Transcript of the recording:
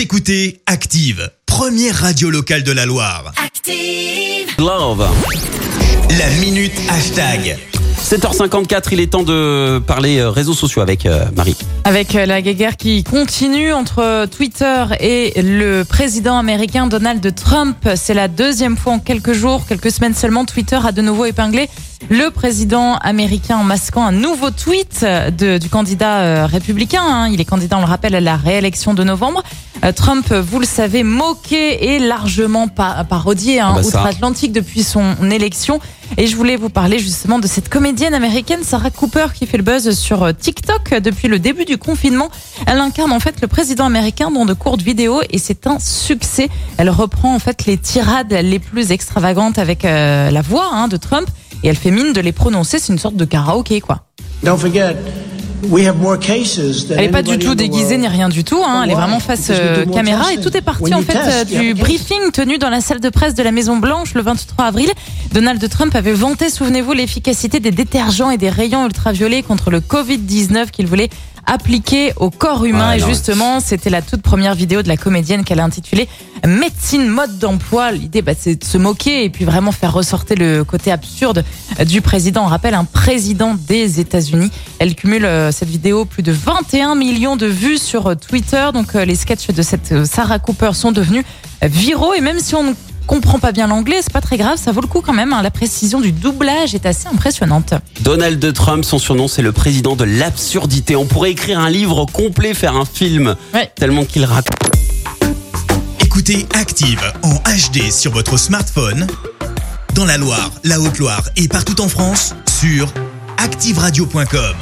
Vous écoutez Active, première radio locale de la Loire. Active. Love. La minute hashtag. 7h54, il est temps de parler euh, réseaux sociaux avec euh, Marie. Avec euh, la guerre qui continue entre Twitter et le président américain Donald Trump, c'est la deuxième fois en quelques jours, quelques semaines seulement, Twitter a de nouveau épinglé le président américain en masquant un nouveau tweet de- du candidat euh, républicain. hein. Il est candidat, on le rappelle, à la réélection de novembre. Euh, Trump, vous le savez, moqué et largement pa- parodié hein, Ah bah outre-Atlantique depuis son élection. Et je voulais vous parler justement de cette comédienne américaine Sarah Cooper qui fait le buzz sur euh, TikTok depuis le début du confinement. Elle incarne en fait le président américain dans de courtes vidéos et c'est un succès. Elle reprend en fait les tirades les plus extravagantes avec euh, la voix hein, de Trump et elle fait mine de les prononcer. C'est une sorte de karaoké quoi. Don't forget, we have more cases than Elle n'est pas du tout déguisée ni rien du tout. Hein. Elle est vraiment face euh, caméra et tout est parti en fait euh, du briefing tenu dans la salle de presse de la Maison Blanche le 23 avril. Donald Trump avait vanté, souvenez-vous, l'efficacité des détergents et des rayons ultraviolets contre le Covid-19 qu'il voulait appliquer au corps humain. Ouais, et non, justement, c'était la toute première vidéo de la comédienne qu'elle a intitulée Médecine mode d'emploi. L'idée, bah, c'est de se moquer et puis vraiment faire ressortir le côté absurde du président. On rappelle un président des États-Unis. Elle cumule euh, cette vidéo plus de 21 millions de vues sur euh, Twitter. Donc euh, les sketchs de cette Sarah Cooper sont devenus viraux et même si on ne comprend pas bien l'anglais, c'est pas très grave, ça vaut le coup quand même. hein. La précision du doublage est assez impressionnante. Donald Trump, son surnom, c'est le président de l'absurdité. On pourrait écrire un livre complet, faire un film, Ouais. tellement qu'il raconte. Écoutez Active en HD sur votre smartphone, dans la Loire, la Haute-Loire et partout en France, sur activeradio.com.